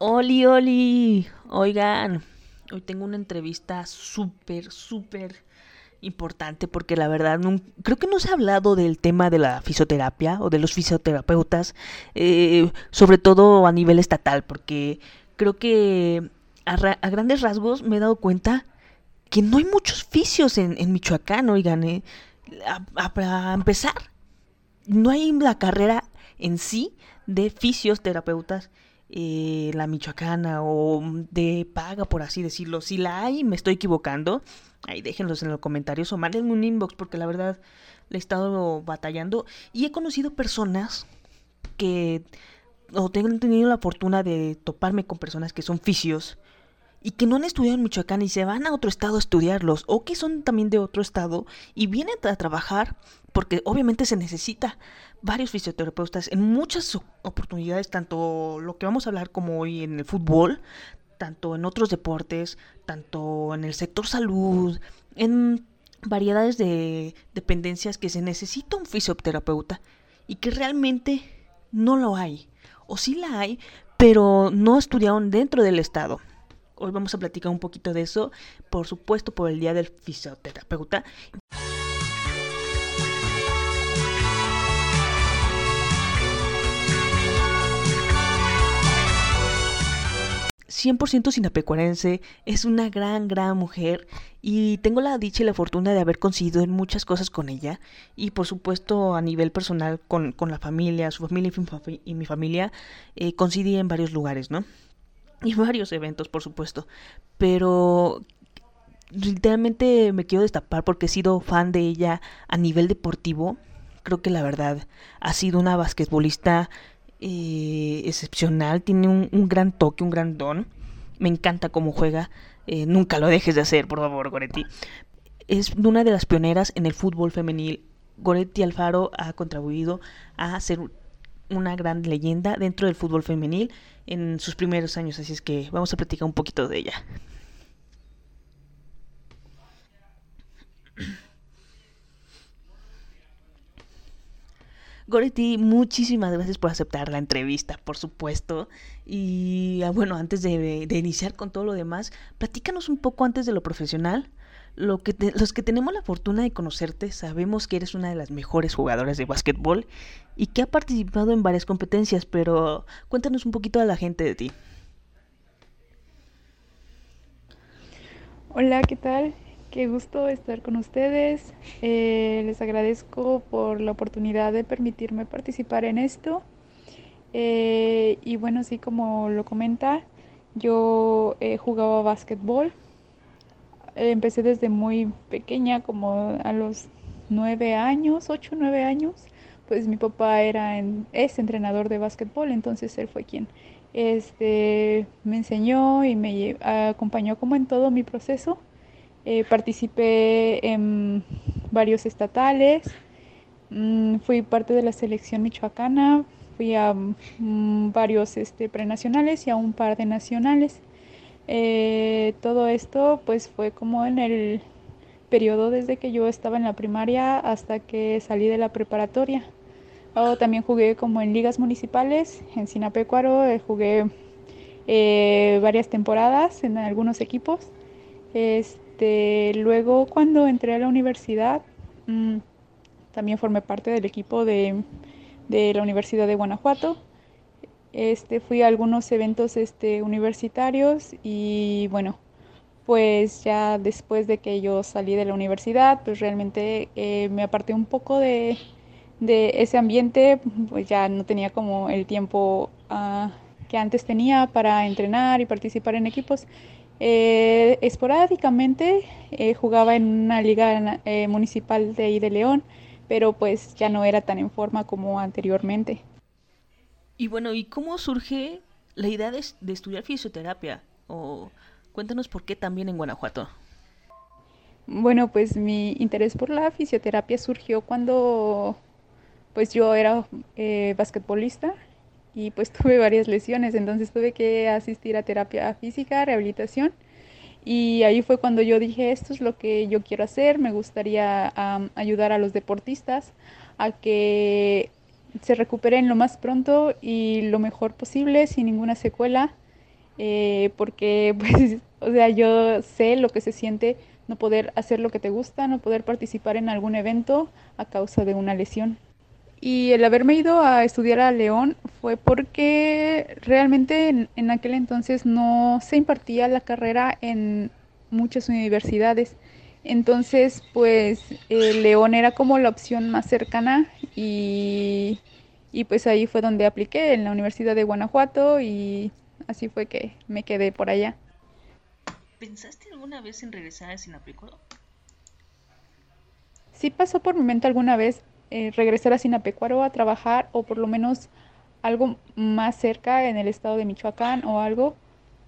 Oli, Oli. Oigan, hoy tengo una entrevista súper, súper importante porque la verdad creo que no se ha hablado del tema de la fisioterapia o de los fisioterapeutas, eh, sobre todo a nivel estatal, porque creo que a, grandes rasgos me he dado cuenta que no hay muchos fisios en, Michoacán, oigan, eh, a, empezar, no hay la carrera en sí de fisioterapeutas eh, la michoacana o de paga, por así decirlo. Si la hay, me estoy equivocando, ahí déjenlos en los comentarios o mándenme un inbox porque la verdad le he estado batallando y he conocido personas que o tengo tenido la fortuna de toparme con personas que son fisios y que no han estudiado en Michoacán y se van a otro estado a estudiarlos o que son también de otro estado y vienen a trabajar porque obviamente se necesita varios fisioterapeutas en muchas oportunidades, tanto lo que vamos a hablar como hoy en el fútbol, tanto en otros deportes, tanto en el sector salud, en variedades de dependencias que se necesita un fisioterapeuta y que realmente no lo hay. O sí la hay, pero no estudiaron dentro del Estado. Hoy vamos a platicar un poquito de eso, por supuesto por el Día del Fisioterapeuta. 100% sinapecuarense, es una gran, gran mujer y tengo la dicha y la fortuna de haber coincidido en muchas cosas con ella y por supuesto a nivel personal con, la familia, su familia y mi familia, eh, coincidí en varios lugares, ¿no? Y varios eventos, por supuesto, pero literalmente me quiero destapar porque he sido fan de ella a nivel deportivo. Creo que la verdad ha sido una basquetbolista eh, excepcional, tiene un, gran toque, un gran don. Me encanta cómo juega. Eh, nunca lo dejes de hacer, por favor, Goretti. Es una de las pioneras en el fútbol femenil. Goretti Alfaro ha contribuido a ser una gran leyenda dentro del fútbol femenil en sus primeros años, así es que vamos a platicar un poquito de ella. Goretti, muchísimas gracias por aceptar la entrevista, por supuesto. Y ah, bueno, antes de, iniciar con todo lo demás, platícanos un poco antes de lo profesional. Lo que los que tenemos la fortuna de conocerte sabemos que eres una de las mejores jugadoras de básquetbol y que ha participado en varias competencias, pero cuéntanos un poquito a la gente de ti. Hola, ¿qué tal? Qué gusto estar con ustedes. Eh, les agradezco por la oportunidad de permitirme participar en esto. Eh, y bueno, sí, como lo comenta, yo eh, jugaba básquetbol. Empecé desde muy pequeña, como a los nueve años, ocho, nueve años. Pues mi papá era es entrenador de básquetbol, entonces él fue quien este, me enseñó y me acompañó como en todo mi proceso. Eh, participé en varios estatales, mm, fui parte de la selección michoacana, fui a mm, varios este, prenacionales y a un par de nacionales. Eh, todo esto pues fue como en el periodo desde que yo estaba en la primaria hasta que salí de la preparatoria. también jugué como en ligas municipales, en Sinapecuaro, eh, jugué varias temporadas en algunos equipos. Este, luego cuando entré a la universidad, mm, también formé parte del equipo de, la Universidad de Guanajuato. Este, fui a algunos eventos este, universitarios y bueno, pues ya después de que yo salí de la universidad, pues realmente eh, me aparté un poco de, ese ambiente, pues ya no tenía como el tiempo ah, que antes tenía para entrenar y participar en equipos. Eh, esporádicamente eh, jugaba en una liga eh, municipal de ahí de León, pero pues ya no era tan en forma como anteriormente. Y bueno, ¿y cómo surge la idea de, estudiar fisioterapia? O cuéntanos por qué también en Guanajuato. Bueno, pues mi interés por la fisioterapia surgió cuando pues yo era basquetbolista y pues tuve varias lesiones, entonces tuve que asistir a terapia física, rehabilitación y ahí fue cuando yo dije, esto es lo que yo quiero hacer, me gustaría ayudar a los deportistas a que se recuperen lo más pronto y lo mejor posible, sin ninguna secuela. eh, porque pues, o sea, yo sé lo que se siente no poder hacer lo que te gusta, no poder participar en algún evento a causa de una lesión. Y el haberme ido a estudiar a León fue porque realmente en, aquel entonces no se impartía la carrera en muchas universidades. Entonces, pues León era como la opción más cercana y, y pues ahí fue donde apliqué en la Universidad de Guanajuato y así fue que me quedé por allá. ¿Pensaste alguna vez en regresar a Sinapecuaro? Sí pasó por mi mente alguna vez eh, regresar a Sinapecuaro a trabajar o por lo menos algo más cerca en el estado de Michoacán o algo,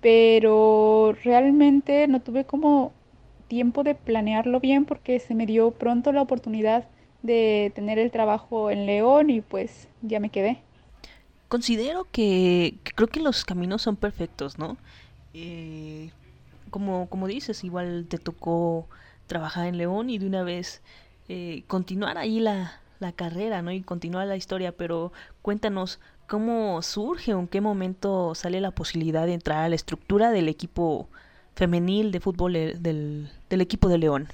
pero realmente no tuve como tiempo de planearlo bien porque se me dio pronto la oportunidad de tener el trabajo en León y pues ya me quedé. Considero que, creo que los caminos son perfectos, ¿no? Eh, como, como dices, igual te tocó trabajar en León y de una vez eh, continuar ahí la, la carrera, ¿no? Y continuar la historia, pero cuéntanos cómo surge o en qué momento sale la posibilidad de entrar a la estructura del equipo femenil de fútbol del, del equipo de León.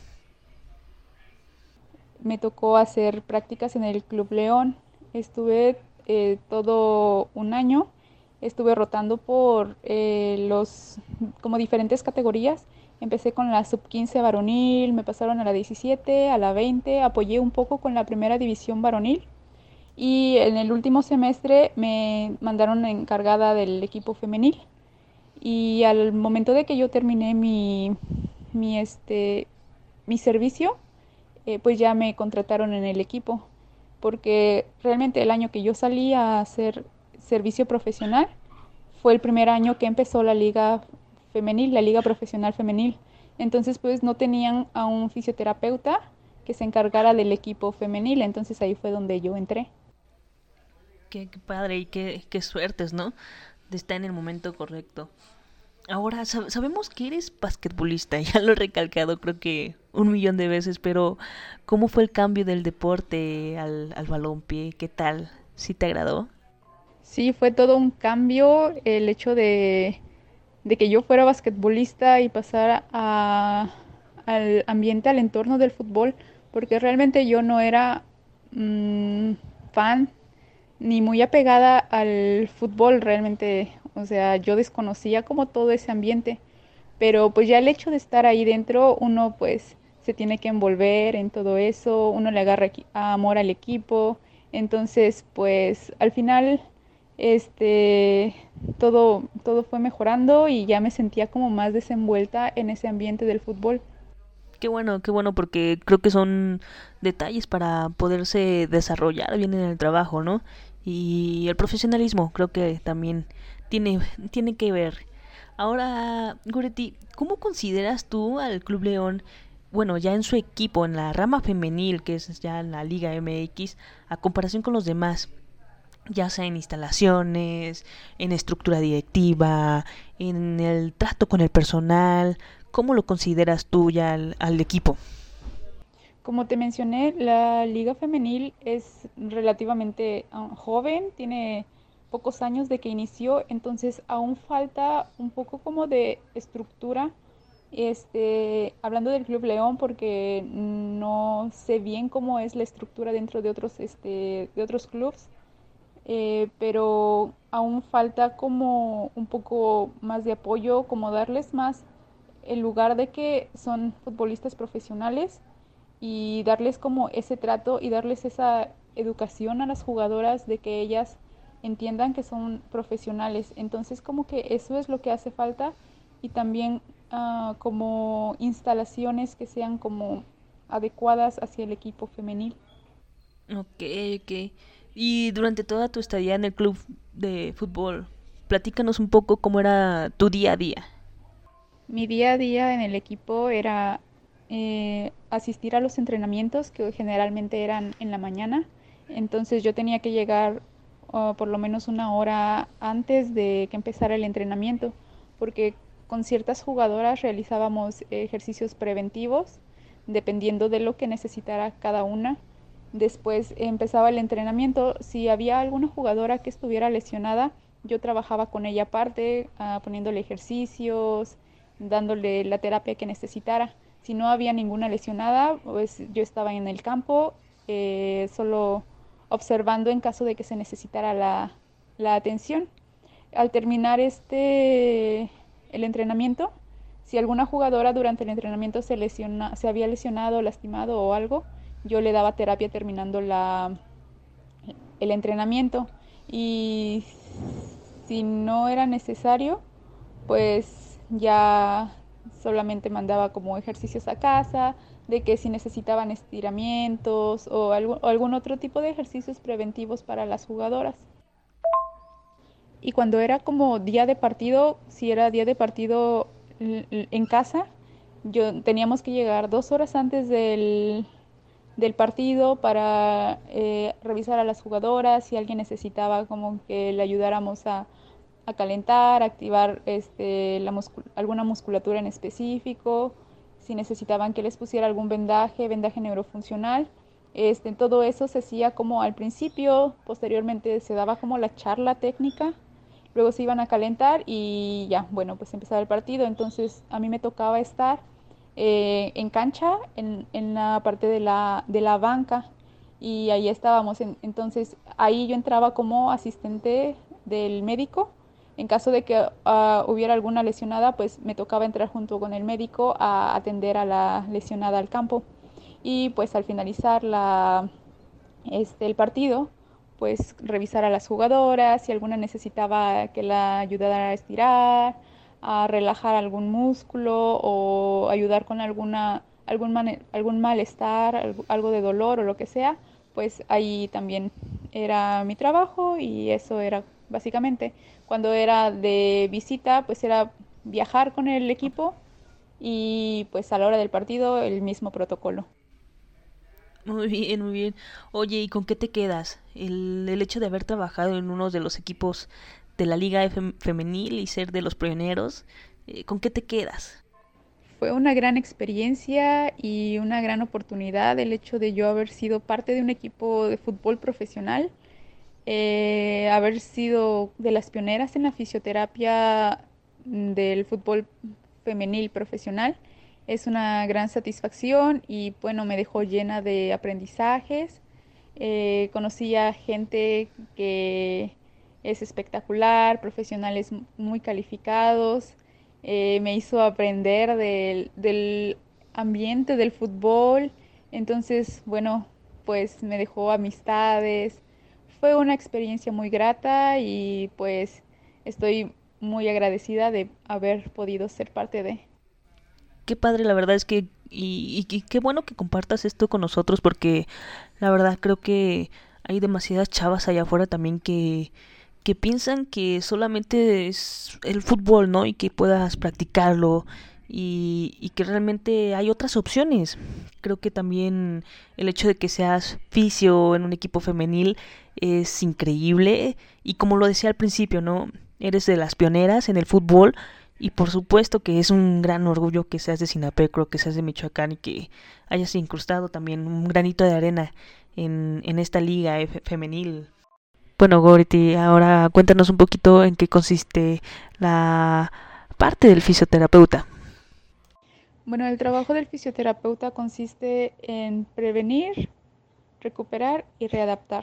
Me tocó hacer prácticas en el Club León. Estuve eh, todo un año estuve rotando por eh, los como diferentes categorías. Empecé con la sub 15 varonil, me pasaron a la 17, a la 20, apoyé un poco con la primera división varonil y en el último semestre me mandaron encargada del equipo femenil. Y al momento de que yo terminé mi, mi, este, mi servicio, eh, pues ya me contrataron en el equipo, porque realmente el año que yo salí a hacer servicio profesional. Fue el primer año que empezó la liga femenil, la liga profesional femenil. Entonces, pues no tenían a un fisioterapeuta que se encargara del equipo femenil. Entonces ahí fue donde yo entré. Qué, padre y qué, qué suertes, ¿no? De estar en el momento correcto. Ahora, sabemos que eres basquetbolista, ya lo he recalcado creo que un millón de veces, pero ¿cómo fue el cambio del deporte al, al balompié? ¿Qué tal? ¿Sí te agradó? Sí, fue todo un cambio el hecho de, que yo fuera basquetbolista y pasar al ambiente, al entorno del fútbol, porque realmente yo no era mm, fan ni muy apegada al fútbol realmente, o sea, yo desconocía como todo ese ambiente, pero pues ya el hecho de estar ahí dentro, uno pues se tiene que envolver en todo eso, uno le agarra amor al equipo, entonces pues al final este, todo, todo fue mejorando y ya me sentía como más desenvuelta en ese ambiente del fútbol. Qué bueno, qué bueno, porque creo que son detalles para poderse desarrollar bien en el trabajo, ¿no? Y el profesionalismo creo que también tiene, tiene que ver. Ahora, Goretti, ¿cómo consideras tú al Club León, bueno, ya en su equipo, en la rama femenil, que es ya la Liga MX, a comparación con los demás? ya sea en instalaciones, en estructura directiva, en el trato con el personal. ¿Cómo lo consideras tú ya al, equipo? Como te mencioné, la liga femenil es relativamente ah, joven, tiene pocos años de que inició, entonces aún falta un poco como de estructura. Este, hablando del Club León, porque no sé bien cómo es la estructura dentro de otros, este, de otros clubes eh, pero aún falta como un poco más de apoyo, como darles más en lugar de que son futbolistas profesionales y darles como ese trato y darles esa educación a las jugadoras de que ellas entiendan que son profesionales. Entonces como que eso es lo que hace falta y también uh, como instalaciones que sean como adecuadas hacia el equipo femenil. Ok, ok. Y durante toda tu estadía en el club de fútbol, platícanos un poco cómo era tu día a día. Mi día a día en el equipo era eh, asistir a los entrenamientos que generalmente eran en la mañana. Entonces yo tenía que llegar por lo menos una hora antes de que empezara el entrenamiento, porque con ciertas jugadoras realizábamos ejercicios preventivos dependiendo de lo que necesitara cada una Después empezaba el entrenamiento. Si había alguna jugadora que estuviera lesionada, yo trabajaba con ella aparte, ah, poniéndole ejercicios, dándole la terapia que necesitara. Si no había ninguna lesionada, pues yo estaba en el campo, eh, solo observando en caso de que se necesitara la, la atención. Al terminar este el entrenamiento, si alguna jugadora durante el entrenamiento se, lesiona, se había lesionado, lastimado o algo, yo le daba terapia terminando la, el entrenamiento. Y si no era necesario, pues ya solamente mandaba como ejercicios a casa, de que si necesitaban estiramientos o, algún, otro tipo de ejercicios preventivos para las jugadoras. Y cuando era como día de partido, si era día de partido en casa, yo teníamos que llegar dos horas antes del, del partido para eh, revisar a las jugadoras si alguien necesitaba como que le ayudáramos a, a calentar, activar este, la alguna musculatura en específico, si necesitaban que les pusiera algún vendaje, vendaje neurofuncional. Este, todo eso se hacía como al principio, posteriormente se daba como la charla técnica, luego se iban a calentar y ya, bueno, pues empezaba el partido. Entonces a mí me tocaba estar eh, en cancha, en, en, la parte de la, de la banca, y ahí estábamos. entonces ahí yo entraba como asistente del médico en caso de que uh, hubiera alguna lesionada, pues me tocaba entrar junto con el médico a atender a la lesionada al campo. Y pues al finalizar este, el partido, pues revisar a las jugadoras, si alguna necesitaba que la ayudara a estirar, a relajar algún músculo o ayudar con alguna, algún, algún malestar, algo de dolor o lo que sea, pues ahí también era mi trabajo y eso era básicamente. Cuando era de visita, pues era viajar con el equipo y pues a la hora del partido el mismo protocolo. Muy bien, muy bien. Oye, ¿y con qué te quedas? El, el hecho de haber trabajado en uno de los equipos de la Liga Femenil y ser de los pioneros, eh, ¿con qué te quedas? Fue una gran experiencia y una gran oportunidad el hecho de yo haber sido parte de un equipo de fútbol profesional eh, haber sido de las pioneras en la fisioterapia del fútbol femenil profesional. Es una gran satisfacción y bueno, me dejó llena de aprendizajes. Eh, conocí a gente que es espectacular, profesionales muy calificados. Eh, me hizo aprender del, del ambiente del fútbol. Entonces, bueno, pues me dejó amistades, fue una experiencia muy grata y pues estoy muy agradecida de haber podido ser parte de. Qué padre, la verdad es que y, y, qué bueno que compartas esto con nosotros porque la verdad creo que hay demasiadas chavas allá afuera también que que piensan que solamente es el fútbol, ¿no? Y que puedas practicarlo y, y, que realmente hay otras opciones. Creo que también el hecho de que seas fisio en un equipo femenil es increíble y como lo decía al principio, ¿no? Eres de las pioneras en el fútbol y por supuesto que es un gran orgullo que seas de Sinapecro, que seas de Michoacán y que hayas incrustado también un granito de arena en, en esta liga femenil. Bueno, Goriti, ahora cuéntanos un poquito en qué consiste la parte del fisioterapeuta. Bueno, el trabajo del fisioterapeuta consiste en prevenir, recuperar y readaptar.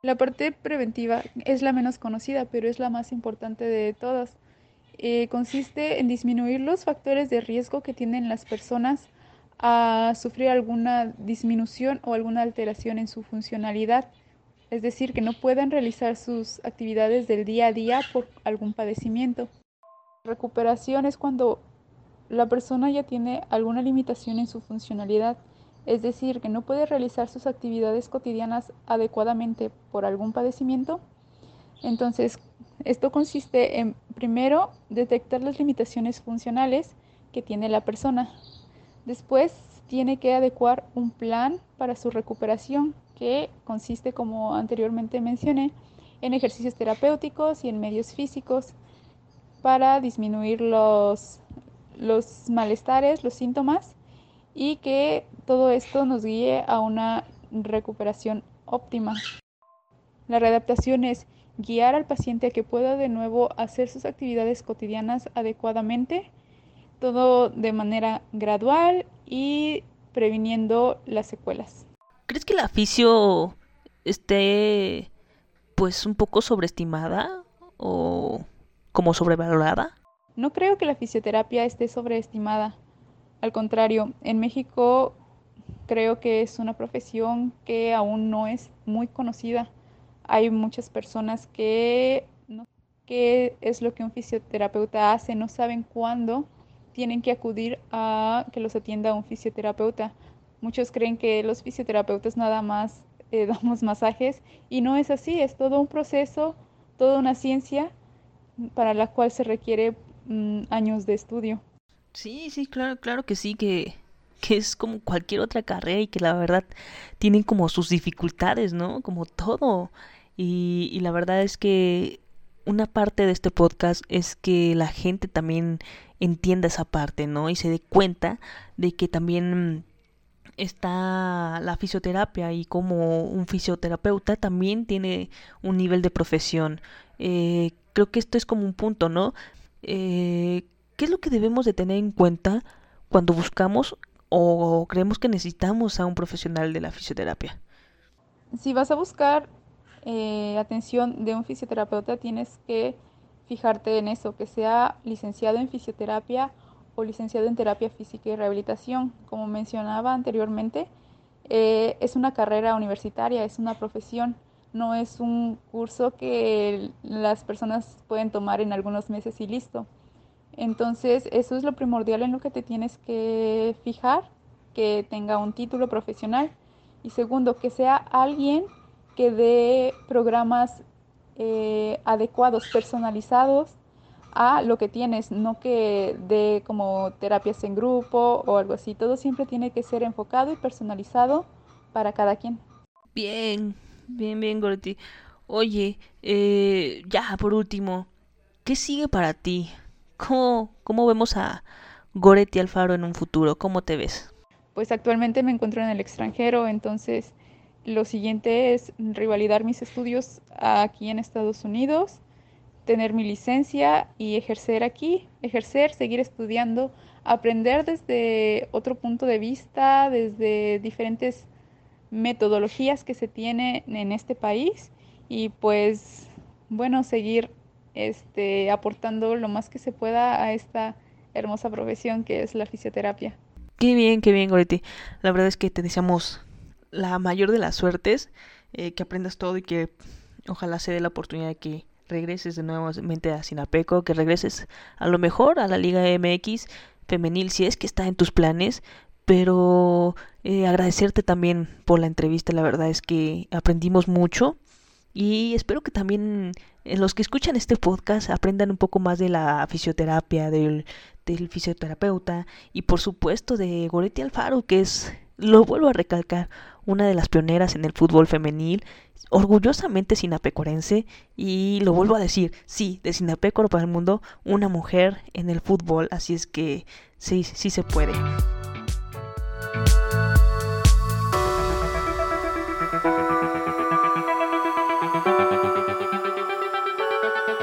La parte preventiva es la menos conocida, pero es la más importante de todas. Eh, consiste en disminuir los factores de riesgo que tienen las personas a sufrir alguna disminución o alguna alteración en su funcionalidad, es decir, que no puedan realizar sus actividades del día a día por algún padecimiento. Recuperación es cuando la persona ya tiene alguna limitación en su funcionalidad, es decir, que no puede realizar sus actividades cotidianas adecuadamente por algún padecimiento. Entonces, esto consiste en, primero, detectar las limitaciones funcionales que tiene la persona. Después, tiene que adecuar un plan para su recuperación, que consiste, como anteriormente mencioné, en ejercicios terapéuticos y en medios físicos para disminuir los los malestares, los síntomas y que todo esto nos guíe a una recuperación óptima. La readaptación es guiar al paciente a que pueda de nuevo hacer sus actividades cotidianas adecuadamente, todo de manera gradual y previniendo las secuelas. ¿Crees que la fisio esté pues un poco sobreestimada o como sobrevalorada? No creo que la fisioterapia esté sobreestimada. Al contrario, en México creo que es una profesión que aún no es muy conocida. Hay muchas personas que no qué es lo que un fisioterapeuta hace, no saben cuándo tienen que acudir a que los atienda un fisioterapeuta. Muchos creen que los fisioterapeutas nada más eh, damos masajes y no es así, es todo un proceso, toda una ciencia para la cual se requiere mm, años de estudio. Sí, sí, claro, claro que sí, que, que es como cualquier otra carrera y que la verdad tienen como sus dificultades, ¿no? Como todo. Y, y la verdad es que una parte de este podcast es que la gente también entienda esa parte, ¿no? Y se dé cuenta de que también está la fisioterapia y como un fisioterapeuta también tiene un nivel de profesión. Eh, creo que esto es como un punto, ¿no? Eh, ¿Qué es lo que debemos de tener en cuenta cuando buscamos o creemos que necesitamos a un profesional de la fisioterapia? Si vas a buscar eh, atención de un fisioterapeuta, tienes que fijarte en eso, que sea licenciado en fisioterapia o licenciado en terapia física y rehabilitación. Como mencionaba anteriormente, eh, es una carrera universitaria, es una profesión no es un curso que las personas pueden tomar en algunos meses y listo. Entonces, eso es lo primordial en lo que te tienes que fijar, que tenga un título profesional. Y segundo, que sea alguien que dé programas eh, adecuados, personalizados a lo que tienes, no que dé como terapias en grupo o algo así. Todo siempre tiene que ser enfocado y personalizado para cada quien. Bien, Bien, bien, Goretti. Oye, eh, ya por último, ¿qué sigue para ti? ¿Cómo, ¿Cómo vemos a Goretti Alfaro en un futuro? ¿Cómo te ves? Pues actualmente me encuentro en el extranjero, entonces lo siguiente es rivalidar mis estudios aquí en Estados Unidos, tener mi licencia y ejercer aquí, ejercer, seguir estudiando, aprender desde otro punto de vista, desde diferentes metodologías que se tienen en este país y pues bueno, seguir este, aportando lo más que se pueda a esta hermosa profesión que es la fisioterapia. Qué bien, qué bien, Goretti. La verdad es que te deseamos la mayor de las suertes, eh, que aprendas todo y que ojalá se dé la oportunidad de que regreses de nuevamente a Sinapeco, que regreses a lo mejor a la Liga MX femenil si es que está en tus planes, pero eh, agradecerte también por la entrevista, la verdad es que aprendimos mucho y espero que también eh, los que escuchan este podcast aprendan un poco más de la fisioterapia, del, del fisioterapeuta y por supuesto de Goretti Alfaro, que es, lo vuelvo a recalcar, una de las pioneras en el fútbol femenil, orgullosamente sinapecorense y lo vuelvo a decir, sí, de Sinapecoro para el mundo, una mujer en el fútbol, así es que sí, sí se puede.